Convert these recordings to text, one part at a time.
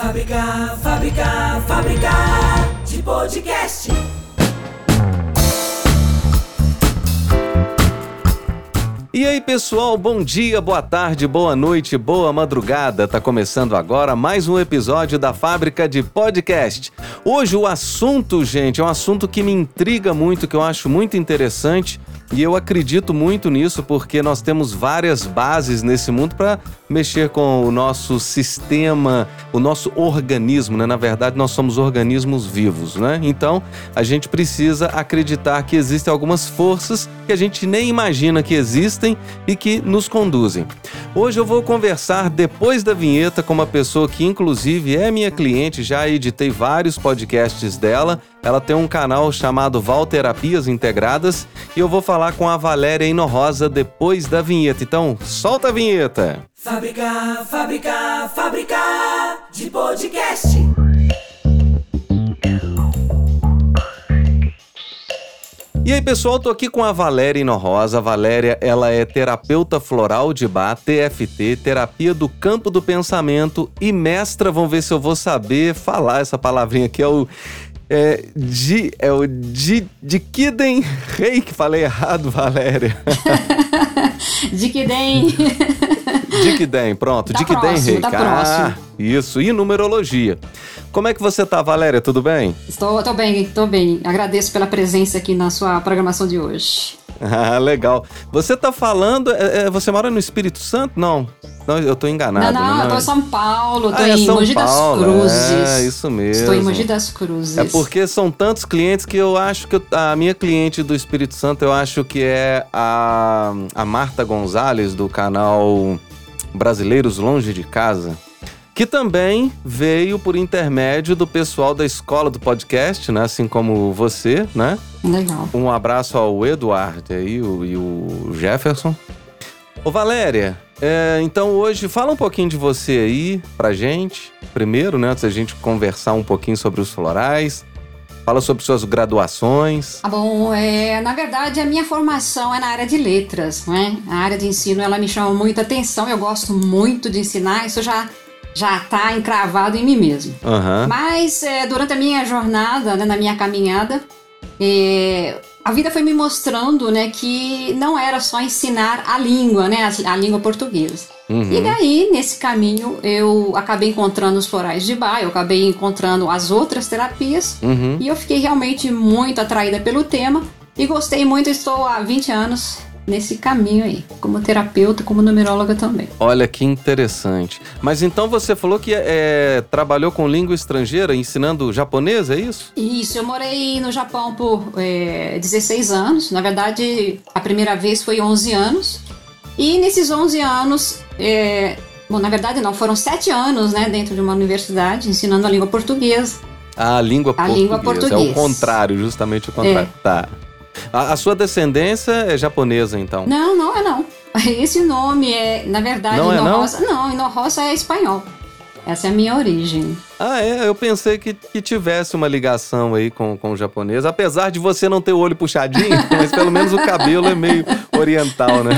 Fábrica, fábrica, fábrica de podcast. E aí, pessoal, bom dia, boa tarde, boa noite, boa madrugada. Tá começando agora mais um episódio da Fábrica de Podcast. Hoje o assunto, gente, é um assunto que me intriga muito, que eu acho muito interessante. E eu acredito muito nisso porque nós temos várias bases nesse mundo para mexer com o nosso sistema, o nosso organismo, né? Na verdade, nós somos organismos vivos, né? Então, a gente precisa acreditar que existem algumas forças que a gente nem imagina que existem e que nos conduzem. Hoje eu vou conversar depois da vinheta com uma pessoa que inclusive é minha cliente, já editei vários podcasts dela. Ela tem um canal chamado Valterapias Integradas e eu vou falar com a Valéria Inorrosa depois da vinheta. Então, solta a vinheta. Fábrica, fábrica, fábrica de podcast. E aí, pessoal, tô aqui com a Valéria Inorrosa. A Valéria, ela é terapeuta floral de bar, TFT, terapia do campo do pensamento e mestra, vamos ver se eu vou saber falar essa palavrinha aqui, é o é, de, é o de, de Kiden Reiki. Falei errado, Valéria. Dikiden. Dikiden, pronto. Tá Dikiden próximo, Reiki. tá. Ah, isso. E numerologia. Como é que você tá, Valéria? Tudo bem? Estou, tô bem, tô bem. Agradeço pela presença aqui na sua programação de hoje. Ah, legal. Você tá falando. é, é, você mora no Espírito Santo? Não. Não, eu tô enganado. não, não, né? eu tô em São Paulo, tô Ah, é em São Mogi Paulo, das Cruzes. É, isso mesmo. Estou em Mogi das Cruzes. É porque são tantos clientes que eu acho que eu- a minha cliente do Espírito Santo, eu acho que é a, a Marta Gonzalez, do canal Brasileiros Longe de Casa, que também veio por intermédio do pessoal da escola do podcast, né? Assim como você, né? Legal. Um abraço ao Eduardo aí, o- e o Jefferson. Ô Valéria, é, então hoje fala um pouquinho de você aí pra gente. Primeiro, né, antes da gente conversar um pouquinho sobre os florais. Fala sobre suas graduações. Ah, bom, é, na verdade a minha formação é na área de letras, né? A área de ensino ela me chama muita atenção, eu gosto muito de ensinar, isso já já tá encravado em mim mesmo. Aham. Mas é, durante a minha jornada, né, na minha caminhada, é, a vida foi me mostrando né, que não era só ensinar a língua, né, a, a língua portuguesa. E Uhum. daí, nesse caminho, eu acabei encontrando os florais de bar, eu acabei encontrando as outras terapias, Uhum. e eu fiquei realmente muito atraída pelo tema e gostei muito, estou há 20 anos nesse caminho aí, como terapeuta, como numeróloga também. Olha que interessante. Mas então você falou que é, trabalhou com língua estrangeira, ensinando japonês, é isso? Isso, eu morei no Japão por é, 16 anos. Na verdade, a primeira vez foi 11 anos. E nesses 11 anos, é, bom, na verdade não, foram 7 anos, né, dentro de uma universidade, ensinando a língua portuguesa. A língua A portuguesa. língua É o portuguesa. contrário, justamente o contrário. Tá. A, a sua descendência é japonesa, então? Não, não é não. Esse nome é, na verdade, Não é não? Não, Inorrosa é espanhol. Essa é a minha origem. Ah, é? Eu pensei que, que tivesse uma ligação aí com, com o japonês. Apesar de você não ter o olho puxadinho, mas pelo menos o cabelo é meio oriental, né?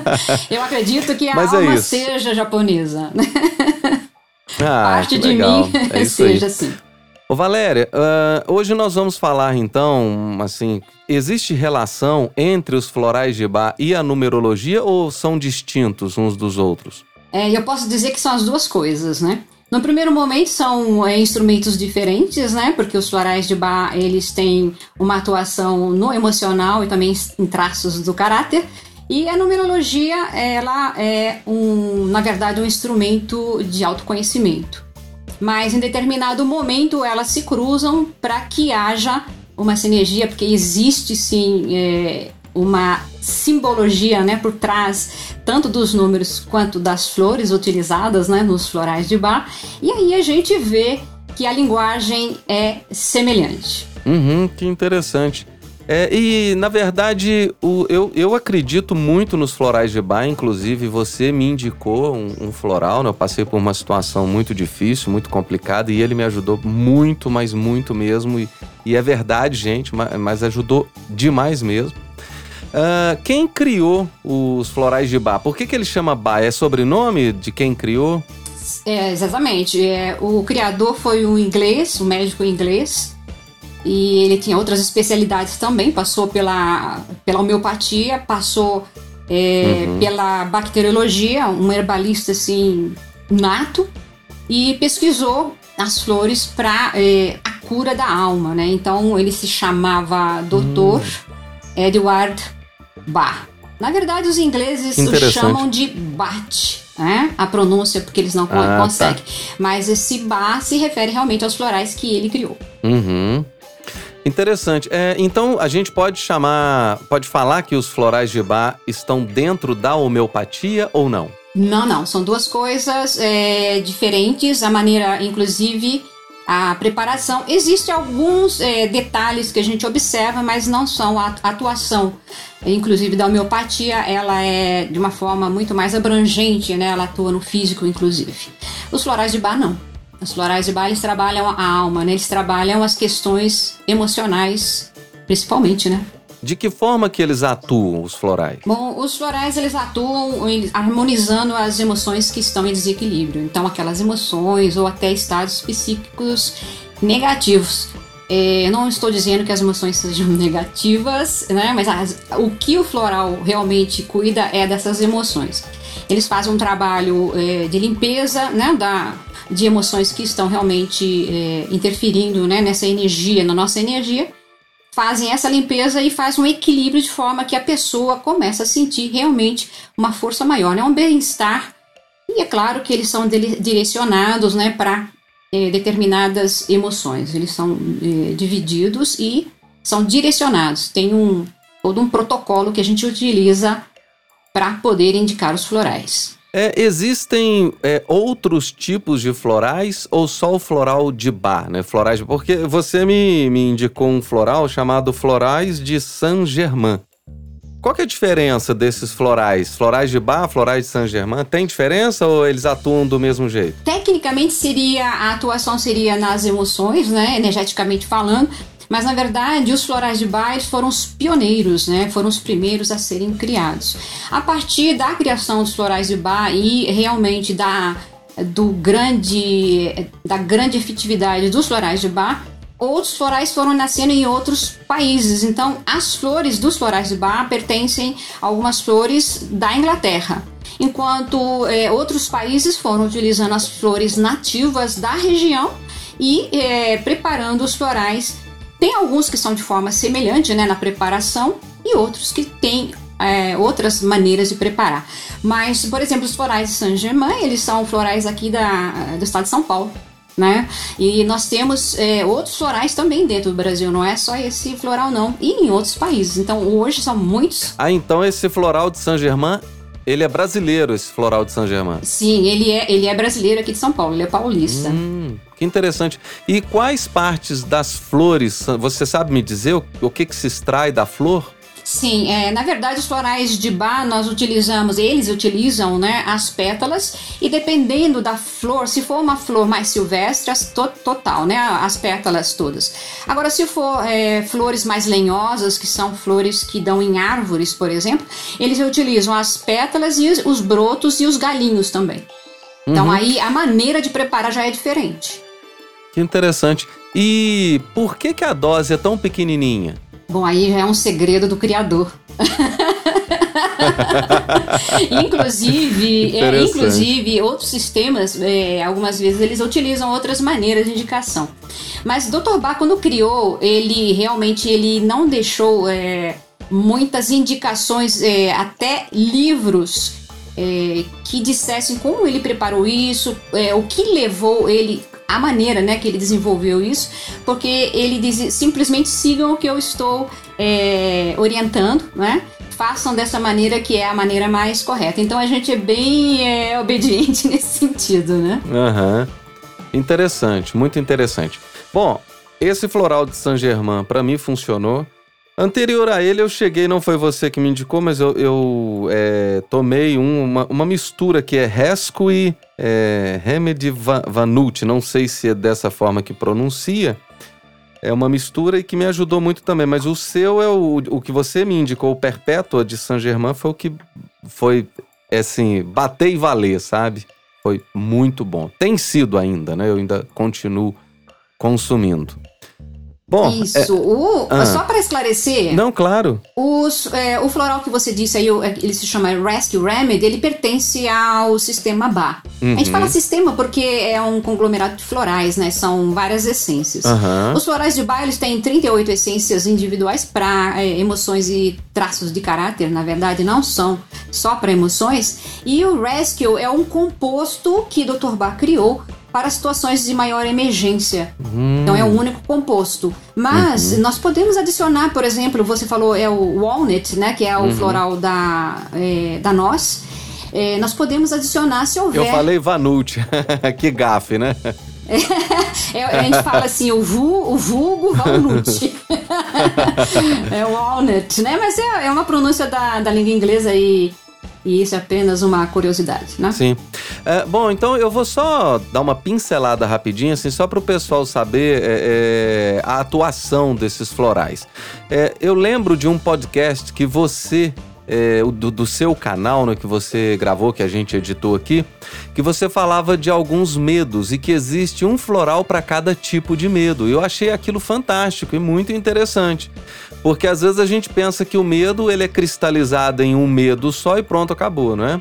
Eu acredito que a Mas é alma isso. seja japonesa. Ah, Parte de legal. mim É isso aí. seja assim. Ô Valéria, ah, hoje nós vamos falar então, assim, existe relação entre os florais de bar e a numerologia ou são distintos uns dos outros? É, eu posso dizer que são as duas coisas, né? No primeiro momento são é, instrumentos diferentes, né? Porque os florais de bar eles têm uma atuação no emocional e também em traços do caráter. E a numerologia ela é um, na verdade, um instrumento de autoconhecimento. Mas em determinado momento elas se cruzam para que haja uma sinergia, porque existe sim é, uma simbologia né, por trás tanto dos números quanto das flores utilizadas né, nos florais de bar. E aí a gente vê que a linguagem é semelhante. Uhum, que interessante. É, e, na verdade, o- eu, eu acredito muito nos florais de bar. Inclusive, você me indicou um, um floral, né? Eu passei por uma situação muito difícil, muito complicada, e ele me ajudou muito, mas muito mesmo. E, e é verdade, gente, ma- mas, ajudou demais mesmo. Ah, quem criou os florais de bar? Por que, que ele chama bar? É sobrenome de quem criou? É, exatamente. É, o criador foi um inglês, um médico inglês, e ele tinha outras especialidades também. Passou pela, pela homeopatia, passou é, uhum. pela bacteriologia, um herbalista assim nato, e pesquisou as flores para é, a cura da alma, né? Então ele se chamava Dr. Hum. Edward Bach. Na verdade, os ingleses o chamam de Bach, né? A pronúncia, porque eles não ah, tá. conseguem. Tá. Mas esse Bach se refere realmente aos florais que ele criou. Uhum. Interessante. É, então a gente pode chamar, pode falar que os florais de Bach estão dentro da homeopatia ou não? Não, não. São duas coisas é, diferentes. A maneira, inclusive, a preparação. Existem alguns é, detalhes que a gente observa, mas não são a atuação. Inclusive da homeopatia, ela é de uma forma muito mais abrangente, né? Ela atua no físico, inclusive. Os florais de bar, não. Os florais de bar, eles trabalham a alma, né? Eles trabalham as questões emocionais, principalmente, né? De que forma que eles atuam, os florais? Bom, os florais eles atuam harmonizando as emoções que estão em desequilíbrio. Então, aquelas emoções ou até estados psíquicos negativos. É, não estou dizendo que as emoções sejam negativas, né? Mas as, o que o floral realmente cuida é dessas emoções. Eles fazem um trabalho é, de limpeza, né? Da, de emoções que estão realmente é, interferindo né, nessa energia, na nossa energia fazem essa limpeza e faz um equilíbrio de forma que a pessoa começa a sentir realmente uma força maior, né? um bem-estar. E é claro que eles são direcionados né, para é, determinadas emoções. Eles são é, divididos e são direcionados. Tem um, todo um protocolo que a gente utiliza para poder indicar os florais. É, existem é, outros tipos de florais ou só o floral de bar, né? Florais, porque você me, me indicou um floral chamado Florais de Saint-Germain. Qual que é a diferença desses florais? Florais de bar, florais de Saint-Germain, tem diferença ou eles atuam do mesmo jeito? Tecnicamente seria a atuação seria nas emoções, né, energeticamente falando, mas na verdade, os florais de Bach foram os pioneiros, né? Foram os primeiros a serem criados. A partir da criação dos florais de Bach e realmente da do grande da grande efetividade dos florais de Bach, outros florais foram nascendo em outros países. Então, as flores dos florais de Bach pertencem a algumas flores da Inglaterra, enquanto é, outros países foram utilizando as flores nativas da região e é, preparando os florais tem alguns que são de forma semelhante né, na preparação e outros que têm é, outras maneiras de preparar. Mas, por exemplo, os florais de Saint-Germain, eles são florais aqui da, do estado de São Paulo. Né? E nós temos é, outros florais também dentro do Brasil, não é só esse floral não, e em outros países. Então hoje são muitos. Ah, então esse floral de Saint-Germain ele é brasileiro, esse floral de São Germain. Sim, ele é, ele é brasileiro aqui de São Paulo, ele é paulista. Hum, que interessante. E quais partes das flores, você sabe me dizer o, o que, que se extrai da flor? Sim, é, na verdade os florais de bar nós utilizamos, eles utilizam né, as pétalas e dependendo da flor, se for uma flor mais silvestre, as to total, né, as pétalas todas. Agora se for é, flores mais lenhosas, que são flores que dão em árvores, por exemplo, eles utilizam as pétalas e os, os brotos e os galinhos também. Então uhum. aí a maneira de preparar já é diferente. Que interessante. E por que, que a dose é tão pequenininha? Bom, aí já é um segredo do criador. inclusive, é, inclusive, outros sistemas, é, algumas vezes, eles utilizam outras maneiras de indicação. Mas Dr. Bach, quando criou, ele realmente ele não deixou é, muitas indicações, é, até livros é, que dissessem como ele preparou isso, é, o que levou ele a maneira né, que ele desenvolveu isso, porque ele diz simplesmente sigam o que eu estou é, orientando, né? Façam dessa maneira que é a maneira mais correta. Então a gente é bem é, obediente nesse sentido, né? Uhum. Interessante, muito interessante. Bom, esse floral de Saint Germain para mim funcionou. Anterior a ele eu cheguei, não foi você que me indicou, mas eu, eu é, tomei um, uma, uma, mistura que é Resco e é, Remedy não sei se é dessa forma que pronuncia. É uma mistura e que me ajudou muito também, mas o seu é o, o que você me indicou, o Perpétua de Saint Germain, foi o que foi, é assim, bater e valer, sabe? Foi muito bom. Tem sido ainda, né? Eu ainda continuo consumindo. Bom, Isso. é- O- Ah. Só para esclarecer, não, claro. os, é, o floral que você disse aí, o- ele se chama Rescue Remedy, ele pertence ao sistema BA. A gente Uhum. fala sistema porque é um conglomerado de florais, né? São várias essências. Aham. Os florais de Bach, eles têm 38 essências individuais para emoções e traços de caráter, na verdade, não são só para emoções. E o Rescue é um composto que Dr. Bach criou para situações de maior emergência. Então é um único composto. Mas nós podemos adicionar, por exemplo, você falou é o walnut, né? Que é o floral da, é, da noz. É, nós podemos adicionar se houver. Eu falei Vanult. que gafe, né? É, a gente fala assim, o, vu, o vulgo walnut. é walnut, né? Mas é, é uma pronúncia da, da língua inglesa e, e isso é apenas uma curiosidade, né? Sim. É, bom, então eu vou só dar uma pincelada rapidinho, assim, só para o pessoal saber é, é, a atuação desses florais. É, eu lembro de um podcast que você. é, do, do seu canal, né, que você gravou, que a gente editou aqui, que você falava de alguns medos e que existe um floral para cada tipo de medo. Eu achei aquilo fantástico e muito interessante, porque às vezes a gente pensa que o medo ele é cristalizado em um medo só e pronto, acabou, não é?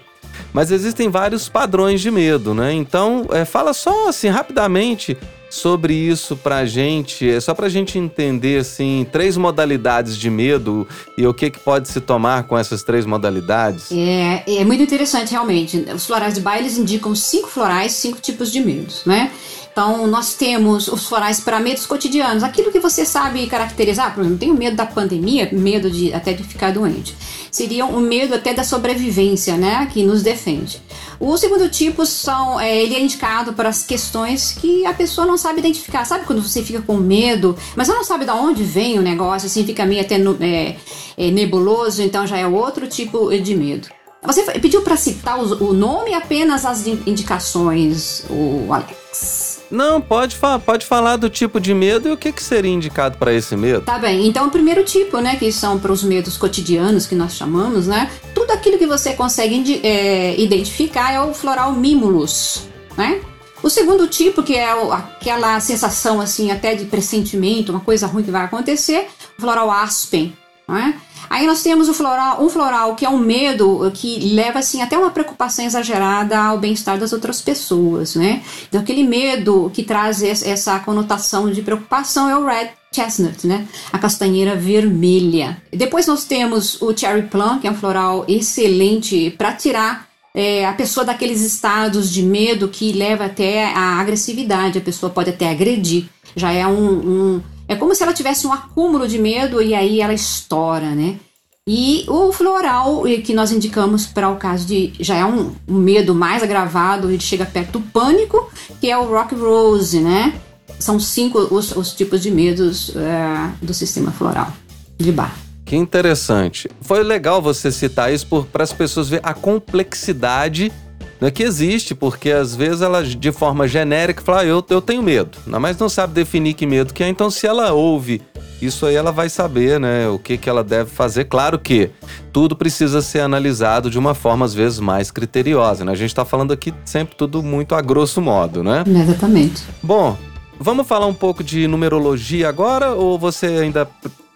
Mas existem vários padrões de medo, né? Então, é, fala só assim rapidamente sobre isso pra gente, é só pra gente entender assim, três modalidades de medo e o que que pode se tomar com essas três modalidades. É, é muito interessante, realmente. Os florais de Bach, eles indicam cinco florais, cinco tipos de medos, né? Então, nós temos os florais para medos cotidianos, aquilo que você sabe caracterizar. Por exemplo, tenho medo da pandemia, medo de até de ficar doente. Seria o medo até da sobrevivência, né? Que nos defende. O segundo tipo são, é, ele é indicado para as questões que a pessoa não sabe identificar. Sabe quando você fica com medo, mas você não sabe de onde vem o negócio, assim, fica meio até é, é, nebuloso, então já é outro tipo de medo. Você pediu para citar o nome apenas as in- indicações, o Alex. Não, pode, fa pode falar do tipo de medo e o que que seria indicado pra esse medo. Tá bem, então o primeiro tipo, né, que são para os medos cotidianos que nós chamamos, né, tudo aquilo que você consegue é, identificar é o floral mimulus, né? O segundo tipo, que é aquela sensação assim até de pressentimento, uma coisa ruim que vai acontecer, o floral aspen, né? Aí nós temos o floral, um floral que é um medo que leva assim até uma preocupação exagerada ao bem-estar das outras pessoas, né? Então aquele medo que traz es- essa conotação de preocupação é o red chestnut, né? A castanheira vermelha. Depois nós temos o cherry plum, que é um floral excelente para tirar é, a pessoa daqueles estados de medo que leva até a agressividade, a pessoa pode até agredir. Já é um, um- é como se ela tivesse um acúmulo de medo e aí ela estoura, né? E o floral que nós indicamos para o caso de já é um, um medo mais agravado, ele chega perto do pânico, que é o rock rose, né? São cinco os, os tipos de medos eh, do sistema floral de Bach. Que interessante. Foi legal você citar isso para as pessoas verem a complexidade né, que existe, porque às vezes ela, de forma genérica, fala, ah, eu, eu tenho medo, mas não sabe definir que medo que é. Então, se ela ouve isso aí, ela vai saber né, o que, que ela deve fazer. Claro que tudo precisa ser analisado de uma forma, às vezes, mais criteriosa. Né? A gente está falando aqui sempre tudo muito a grosso modo, né? Exatamente. Bom, vamos falar um pouco de numerologia agora ou você ainda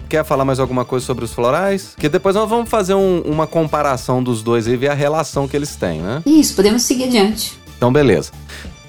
quer falar mais alguma coisa sobre os florais? Que depois nós vamos fazer um- uma comparação dos dois e ver a relação que eles têm, né? Isso, podemos seguir adiante. Então, beleza.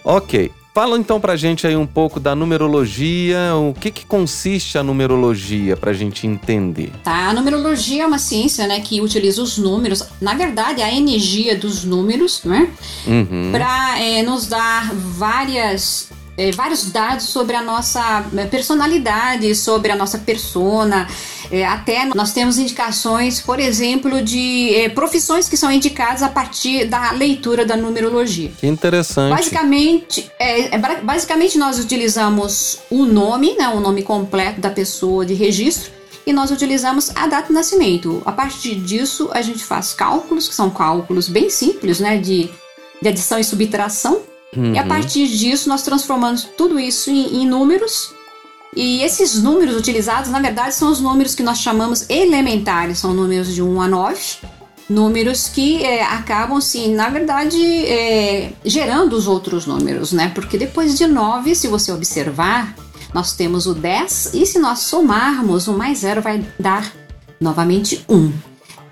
Ok. Fala então pra gente aí um pouco da numerologia, o que que consiste a numerologia pra gente entender. Tá, a numerologia é uma ciência, né, que utiliza os números, na verdade, a energia dos números, né, Uhum. para nos dar várias eh, vários dados sobre a nossa eh, personalidade, sobre a nossa persona. Eh, até nós temos indicações, por exemplo, de eh, profissões que são indicadas a partir da leitura da numerologia. Que interessante. Basicamente, é, é ba- basicamente nós utilizamos o nome, né, o nome completo da pessoa de registro, e nós utilizamos a data de nascimento. A partir disso, a gente faz cálculos, que são cálculos bem simples, né, de, de adição e subtração. E a Uhum. partir disso, nós transformamos tudo isso em, em números. E esses números utilizados, na verdade, são os números que nós chamamos elementares, são números de 1 a 9. números que é, acabam, sim, na verdade, é, gerando os outros números, né? Porque depois de 9, se você observar, nós temos o 10 e se nós somarmos, o mais zero vai dar novamente 1.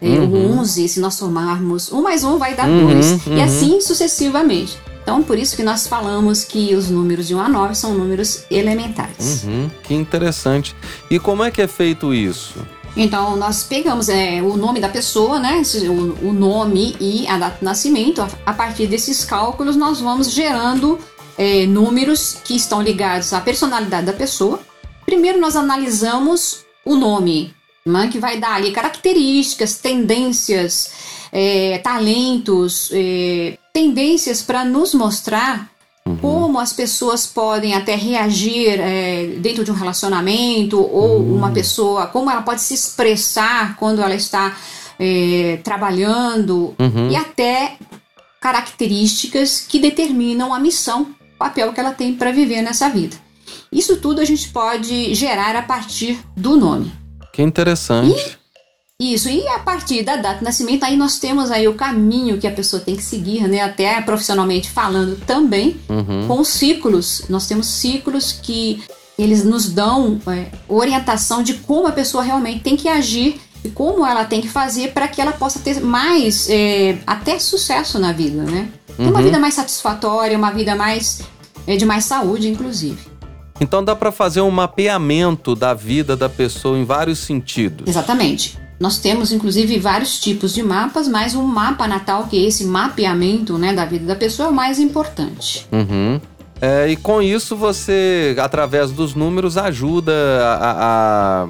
É, uhum. O 11, se nós somarmos 1 mais 1 vai dar uhum, 2. Uhum. E assim sucessivamente. Então, por isso que nós falamos que os números de 1 a 9 são números elementares. Uhum, que interessante. E como é que é feito isso? Então, nós pegamos é, o nome da pessoa, né? O, o, nome e a data de nascimento. A, a partir desses cálculos, nós vamos gerando é, números que estão ligados à personalidade da pessoa. Primeiro, nós analisamos o nome, né, que vai dar ali características, tendências, é, talentos, é, tendências para nos mostrar Uhum. Como as pessoas podem até reagir é, dentro de um relacionamento, ou uhum. uma pessoa, como ela pode se expressar quando ela está é, trabalhando, uhum. e até características que determinam a missão, o papel que ela tem para viver nessa vida. Isso tudo a gente pode gerar a partir do nome. Que interessante. E isso, e a partir da data de nascimento, aí nós temos aí o caminho que a pessoa tem que seguir, né? Até profissionalmente falando também, uhum. com ciclos. Nós temos ciclos que eles nos dão é, orientação de como a pessoa realmente tem que agir e como ela tem que fazer para que ela possa ter mais, é, até sucesso na vida, né? Uhum. Uma vida mais satisfatória, uma vida mais é, de mais saúde, inclusive. Então dá para fazer um mapeamento da vida da pessoa em vários sentidos. Exatamente. Nós temos inclusive vários tipos de mapas, mas o mapa natal, que é esse mapeamento né, da vida da pessoa, é o mais importante. Uhum. É, e com isso você, através dos números, ajuda a, a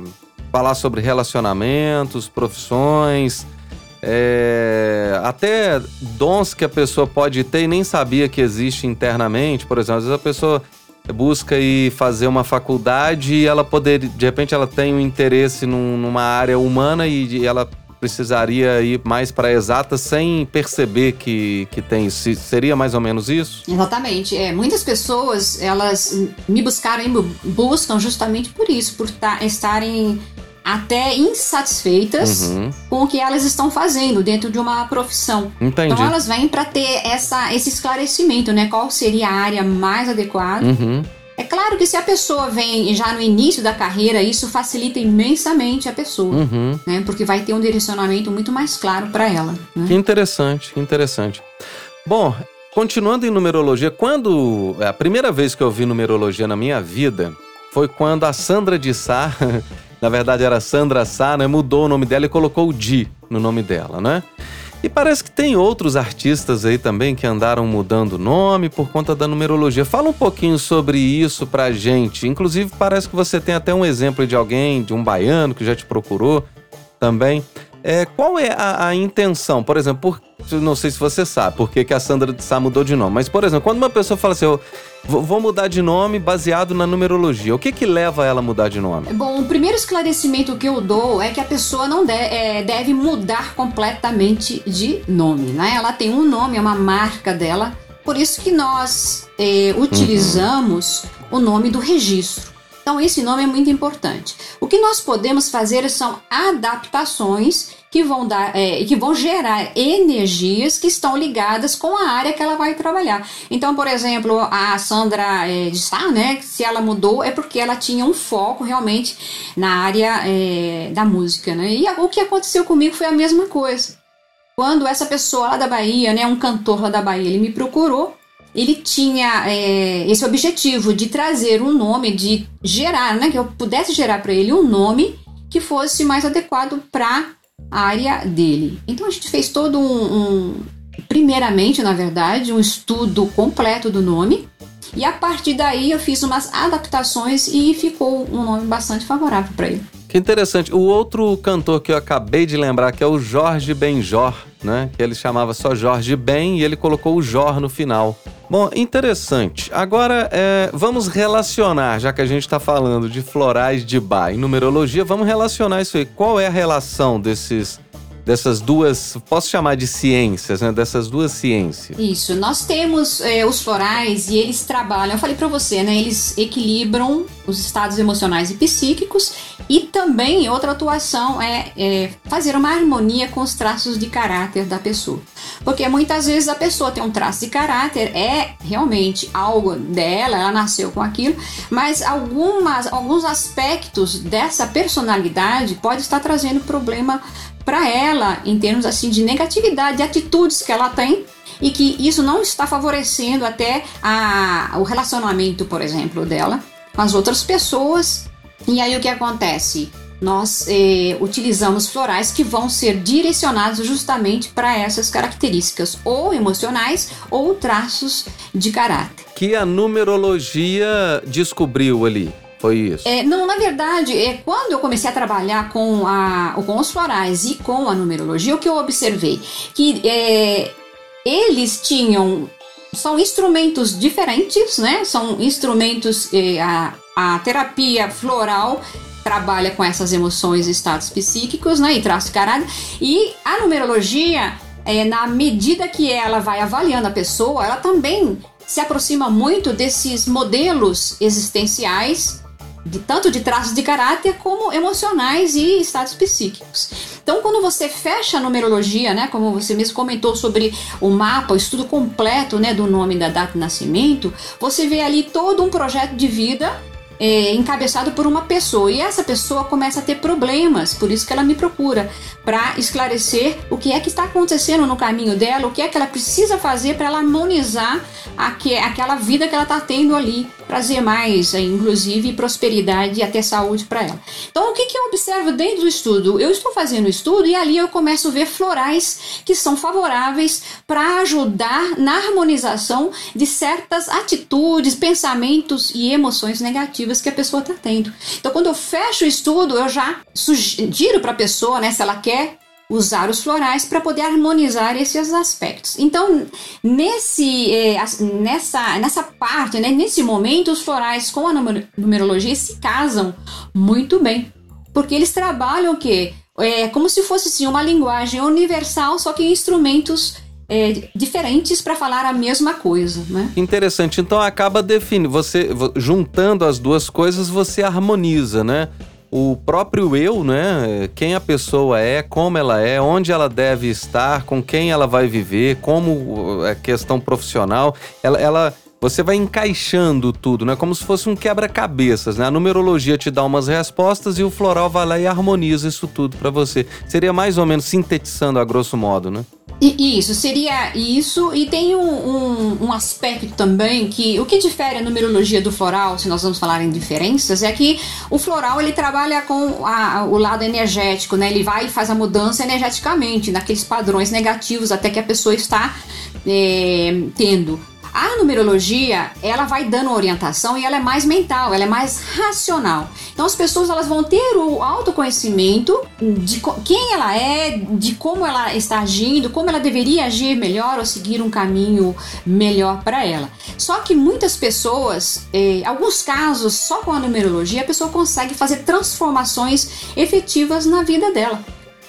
falar sobre relacionamentos, profissões, é, até dons que a pessoa pode ter e nem sabia que existe internamente. Por exemplo, às vezes a pessoa busca ir fazer uma faculdade e ela poder, de repente ela tem um interesse num, numa área humana e ela precisaria ir mais para exata sem perceber que, que tem. Seria mais ou menos isso? Exatamente. É, muitas pessoas, elas me buscaram e buscam justamente por isso, por estarem até insatisfeitas uhum. com o que elas estão fazendo dentro de uma profissão. Entendi. Então elas vêm para ter essa, esse esclarecimento, né? Qual seria a área mais adequada. Uhum. É claro que se a pessoa vem já no início da carreira, isso facilita imensamente a pessoa, uhum. né? Porque vai ter um direcionamento muito mais claro para ela. Né? Que interessante, que interessante. Bom, continuando em numerologia, quando a primeira vez que eu vi numerologia na minha vida foi quando a Sandra de Sá na verdade era Sandra Sá, né? Mudou o nome dela e colocou o Di no nome dela, né? E parece que tem outros artistas aí também que andaram mudando o nome por conta da numerologia. Fala um pouquinho sobre isso pra gente. Inclusive, parece que você tem até um exemplo de alguém, de um baiano que já te procurou também. É, qual é a, a, intenção? Por exemplo, por, não sei se você sabe por que, que a Sandra de Sá mudou de nome, mas, por exemplo, quando uma pessoa fala assim, eu vou mudar de nome baseado na numerologia, o que que leva ela a mudar de nome? Bom, o primeiro esclarecimento que eu dou é que a pessoa não de, é, deve mudar completamente de nome, né? Ela tem um nome, é uma marca dela, por isso que nós é, utilizamos uhum. o nome do registro. Então, esse nome é muito importante. O que nós podemos fazer são adaptações que vão dar, é, que vão gerar energias que estão ligadas com a área que ela vai trabalhar. Então, por exemplo, a Sandra é, Sá, né? Se ela mudou é porque ela tinha um foco realmente na área é, da música, né? E o que aconteceu comigo foi a mesma coisa. Quando essa pessoa lá da Bahia, né, um cantor lá da Bahia, ele me procurou ele tinha é, esse objetivo de trazer um nome, de gerar, né, que eu pudesse gerar para ele um nome que fosse mais adequado para a área dele. Então a gente fez todo um, um, primeiramente, na verdade, um estudo completo do nome. E a partir daí eu fiz umas adaptações e ficou um nome bastante favorável para ele. Que interessante. O outro cantor que eu acabei de lembrar, que é o Jorge Benjor, né? Que ele chamava só Jorge Ben e ele colocou o Jor no final. Bom, interessante. Agora, é, vamos relacionar, já que a gente está falando de florais de Bach e numerologia, vamos relacionar isso aí. Qual é a relação desses dessas duas, posso chamar de ciências, né? Dessas duas ciências. Isso, nós temos é, os florais e eles trabalham, eu falei para você, né? Eles equilibram os estados emocionais e psíquicos e também outra atuação é, é fazer uma harmonia com os traços de caráter da pessoa. Porque muitas vezes a pessoa tem um traço de caráter, é realmente algo dela, ela nasceu com aquilo, mas algumas, alguns aspectos dessa personalidade pode estar trazendo problema para ela em termos assim de negatividade, de atitudes que ela tem e que isso não está favorecendo até a, o relacionamento, por exemplo, dela com as outras pessoas. E aí o que acontece? Nós eh, utilizamos florais que vão ser direcionados justamente para essas características, ou emocionais ou traços de caráter. Que a numerologia descobriu ali. Foi isso? É, não, na verdade, é, quando eu comecei a trabalhar com, a, com os florais e com a numerologia, o que eu observei? Que é, eles tinham. São instrumentos diferentes, né? São instrumentos. É, a, a terapia floral trabalha com essas emoções e estados psíquicos, né? E traços de caráter. E a numerologia, é, na medida que ela vai avaliando a pessoa, ela também se aproxima muito desses modelos existenciais de, tanto de traços de caráter como emocionais e estados psíquicos. Então, quando você fecha a numerologia, né, como você mesmo comentou sobre o mapa, o estudo completo né, do nome da data de nascimento, você vê ali todo um projeto de vida é, encabeçado por uma pessoa e essa pessoa começa a ter problemas, por isso que ela me procura para esclarecer o que é que está acontecendo no caminho dela, o que é que ela precisa fazer para ela harmonizar aqu aquela vida que ela está tendo ali, trazer mais, é, inclusive prosperidade e até saúde para ela. Então, o que, que eu observo dentro do estudo? Eu estou fazendo o estudo e ali eu começo a ver florais que são favoráveis para ajudar na harmonização de certas atitudes, pensamentos e emoções negativas que a pessoa está tendo. Então, quando eu fecho o estudo, eu já sugiro para a pessoa, né, se ela quer usar os florais para poder harmonizar esses aspectos. Então, nesse, eh, nessa, nessa parte, né, nesse momento, os florais com a numerologia se casam muito bem, porque eles trabalham o quê? É como se fosse assim, uma linguagem universal, só que instrumentos é, diferentes para falar a mesma coisa, né? Interessante. Então acaba definindo, você juntando as duas coisas, você harmoniza, né? O próprio eu, né? Quem a pessoa é, como ela é, onde ela deve estar, com quem ela vai viver, como a é questão profissional, ela, ela você vai encaixando tudo, né? Como se fosse um quebra-cabeças, né? A numerologia te dá umas respostas e o floral vai lá e harmoniza isso tudo para você. Seria mais ou menos sintetizando a grosso modo, né? Isso, seria isso. E tem um, um, um, aspecto também que o que difere a numerologia do floral, se nós vamos falar em diferenças, é que o floral ele trabalha com a, o lado energético, né? Ele vai e faz a mudança energeticamente, naqueles padrões negativos até que a pessoa está é, tendo. A numerologia, ela vai dando orientação e ela é mais mental, ela é mais racional. Então as pessoas elas vão ter o autoconhecimento de quem ela é, de como ela está agindo, como ela deveria agir melhor ou seguir um caminho melhor para ela. Só que muitas pessoas, eh, alguns casos, só com a numerologia, a pessoa consegue fazer transformações efetivas na vida dela.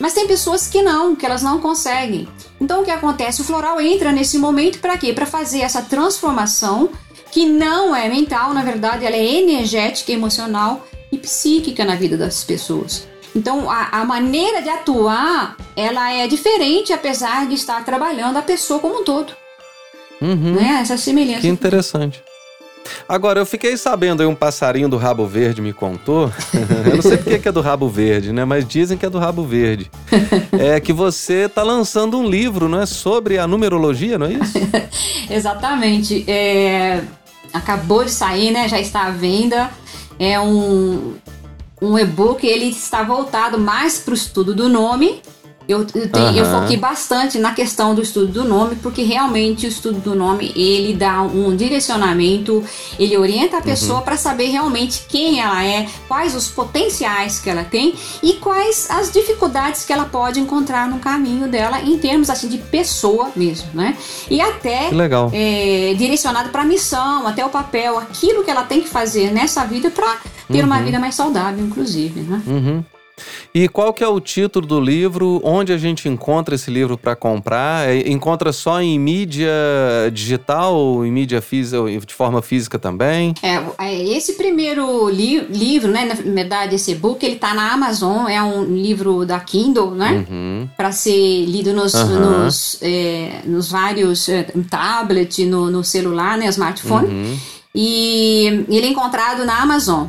Mas tem pessoas que não, que elas não conseguem. Então o que acontece? O floral entra nesse momento para quê? Para fazer essa transformação que não é mental, na verdade, ela é energética, emocional e psíquica na vida das pessoas. Então a, a maneira de atuar ela é diferente, apesar de estar trabalhando a pessoa como um todo. Uhum. Né? Essa semelhança. Que interessante. Agora, eu fiquei sabendo aí, um passarinho do rabo verde me contou. eu não sei porque que é do rabo verde, né? Mas dizem que é do rabo verde. é que você está lançando um livro, não é? Sobre a numerologia, não é isso? Exatamente. É... Acabou de sair, né? Já está à venda. É um, um e-book, ele está voltado mais para o estudo do nome eu, eu, tenho, uhum. eu, foquei bastante na questão do estudo do nome, porque realmente o estudo do nome ele dá um direcionamento, ele orienta a uhum. pessoa uhum. para saber realmente quem ela é, quais os potenciais que ela tem e quais as dificuldades que ela pode encontrar no caminho dela em termos assim de pessoa mesmo, né? E até é, direcionado para a missão, até o papel, aquilo que ela tem que fazer nessa vida para ter uhum. uma vida mais saudável, inclusive, né? E qual que é o título do livro? Onde a gente encontra esse livro para comprar? É, encontra só em mídia digital, em mídia física, de forma física também? É, é esse primeiro li livro, né, na verdade esse e-book, ele tá na Amazon, é um livro da Kindle, né? Uhum. Para ser lido nos, uhum. nos, é, nos vários é, tablet, no, no celular, né, smartphone. Uhum. E ele é encontrado na Amazon.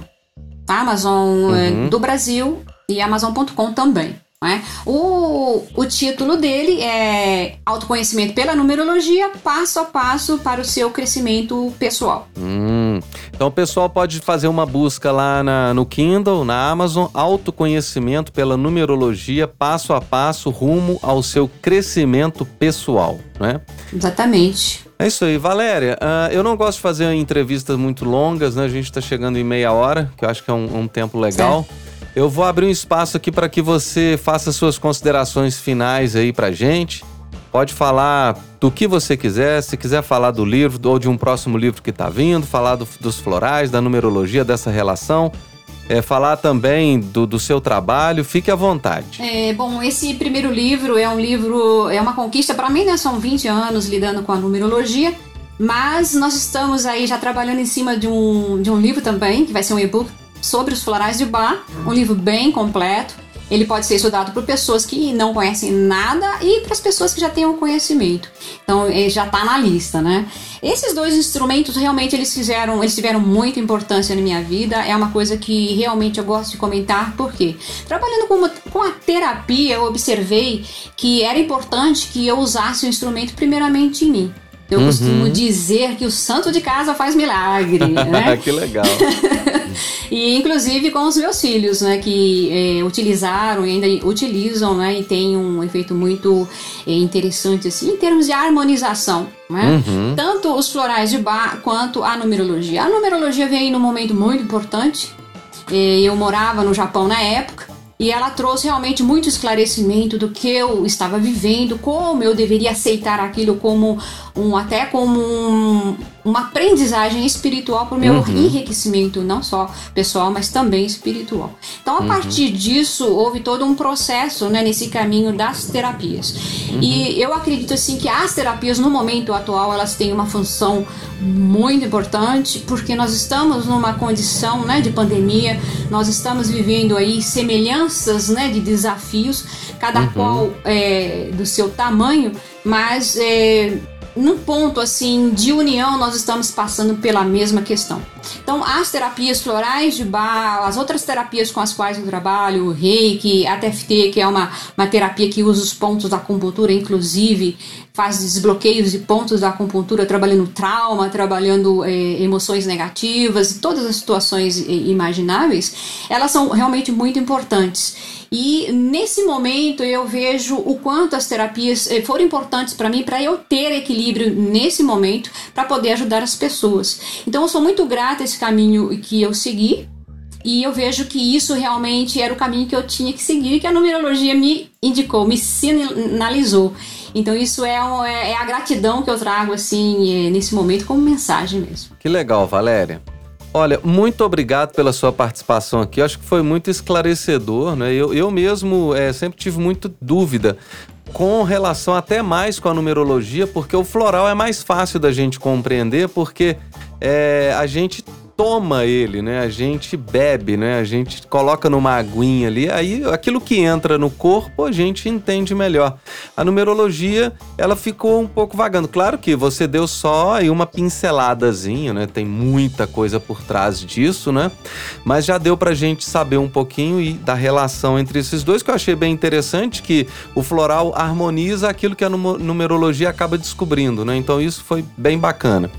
Tá? Amazon é, uhum. do Brasil e Amazon.com também. Né? O, o título dele é Autoconhecimento pela Numerologia, passo a passo para o seu crescimento pessoal. Hum, então o pessoal pode fazer uma busca lá na, no Kindle, na Amazon, Autoconhecimento pela Numerologia, passo a passo, rumo ao seu crescimento pessoal, né? Exatamente. É isso aí, Valéria. Uh, eu não gosto de fazer entrevistas muito longas, né? A gente está chegando em meia hora, que eu acho que é um, um tempo legal. Certo. Eu vou abrir um espaço aqui para que você faça suas considerações finais aí para gente. Pode falar do que você quiser, se quiser falar do livro ou de um próximo livro que está vindo, falar do, dos florais, da numerologia, dessa relação. É, falar também do, do seu trabalho, fique à vontade. É, bom, esse primeiro livro é um livro, é uma conquista para mim, né? São 20 anos lidando com a numerologia, mas nós estamos aí já trabalhando em cima de um, de um livro também, que vai ser um e-book sobre os florais de Bach, um livro bem completo. Ele pode ser estudado por pessoas que não conhecem nada e para as pessoas que já têm um conhecimento. Então, ele já está na lista, né? Esses dois instrumentos realmente eles fizeram, eles tiveram muita importância na minha vida. É uma coisa que realmente eu gosto de comentar, porque trabalhando com, uma, com a terapia, eu observei que era importante que eu usasse o instrumento primeiramente em mim. Eu uhum. costumo dizer que o santo de casa faz milagre, né? que legal. e inclusive com os meus filhos, né, que é, utilizaram e ainda utilizam, né, e tem um efeito muito é, interessante assim em termos de harmonização, né? Uhum. Tanto os florais de bar quanto a numerologia. A numerologia veio num momento muito importante. É, eu morava no Japão na época e ela trouxe realmente muito esclarecimento do que eu estava vivendo, como eu deveria aceitar aquilo como um até como um, uma aprendizagem espiritual para o meu uhum. enriquecimento, não só pessoal, mas também espiritual. Então, a uhum. partir disso, houve todo um processo né, nesse caminho das terapias. Uhum. E eu acredito assim que as terapias, no momento atual, elas têm uma função muito importante, porque nós estamos numa condição né, de pandemia, nós estamos vivendo aí semelhanças né, de desafios, cada uhum. qual é, do seu tamanho, mas é, num ponto assim de união nós estamos passando pela mesma questão. Então, as terapias florais de bar, as outras terapias com as quais eu trabalho, o Reiki, a TFT, que é uma, uma terapia que usa os pontos da acupuntura, inclusive faz desbloqueios de pontos da acupuntura, trabalhando trauma, trabalhando é, emoções negativas, todas as situações imagináveis, elas são realmente muito importantes. E nesse momento eu vejo o quanto as terapias eh, foram importantes para mim, para eu ter equilíbrio nesse momento, para poder ajudar as pessoas. Então eu sou muito grata a esse caminho que eu segui. E eu vejo que isso realmente era o caminho que eu tinha que seguir, que a numerologia me indicou, me sinalizou. Então isso é, é, é a gratidão que eu trago assim eh, nesse momento como mensagem mesmo. Que legal, Valéria. Olha, muito obrigado pela sua participação aqui. Eu acho que foi muito esclarecedor, né? Eu, eu mesmo é, sempre tive muita dúvida com relação até mais com a numerologia, porque o floral é mais fácil da gente compreender, porque é, a gente toma ele, né? A gente bebe, né? A gente coloca numa aguinha ali, aí aquilo que entra no corpo a gente entende melhor. A numerologia, ela ficou um pouco vagando. Claro que você deu só aí uma pinceladazinha, né? Tem muita coisa por trás disso, né? Mas já deu pra gente saber um pouquinho e da relação entre esses dois que eu achei bem interessante que o floral harmoniza aquilo que a numerologia acaba descobrindo, né? Então isso foi bem bacana.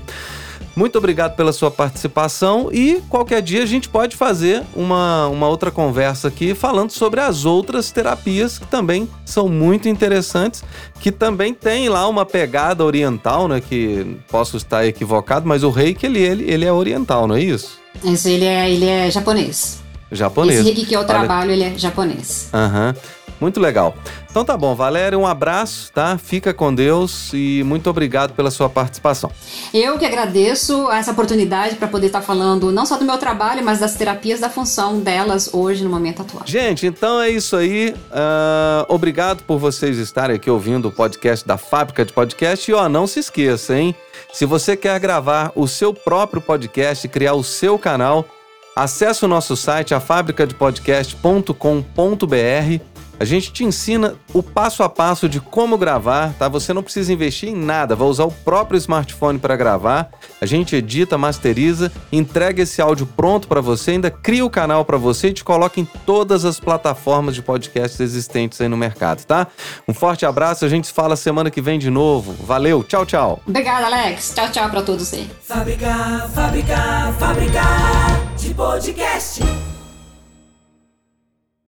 Muito obrigado pela sua participação e qualquer dia a gente pode fazer uma, uma outra conversa aqui falando sobre as outras terapias que também são muito interessantes, que também tem lá uma pegada oriental, né? Que posso estar equivocado, mas o reiki ele, ele, ele é oriental, não é isso? Isso, ele é, ele é japonês. Japonês. Esse reiki que eu trabalho, Olha... ele é japonês. Aham. Uhum. Muito legal. Então tá bom, Valéria, um abraço, tá? Fica com Deus e muito obrigado pela sua participação. Eu que agradeço essa oportunidade para poder estar falando não só do meu trabalho, mas das terapias da função delas hoje no momento atual. Gente, então é isso aí. Uh, obrigado por vocês estarem aqui ouvindo o podcast da Fábrica de Podcast. E ó, não se esqueça, hein? Se você quer gravar o seu próprio podcast e criar o seu canal, acesse o nosso site, afabricadepodcast.com.br a gente te ensina o passo a passo de como gravar, tá? Você não precisa investir em nada, vai usar o próprio smartphone para gravar. A gente edita, masteriza, entrega esse áudio pronto para você, ainda cria o canal para você e te coloca em todas as plataformas de podcasts existentes aí no mercado, tá? Um forte abraço, a gente se fala semana que vem de novo. Valeu, tchau, tchau. Obrigada, Alex. Tchau, tchau para todos aí. Fábrica, fábrica, fábrica de podcast.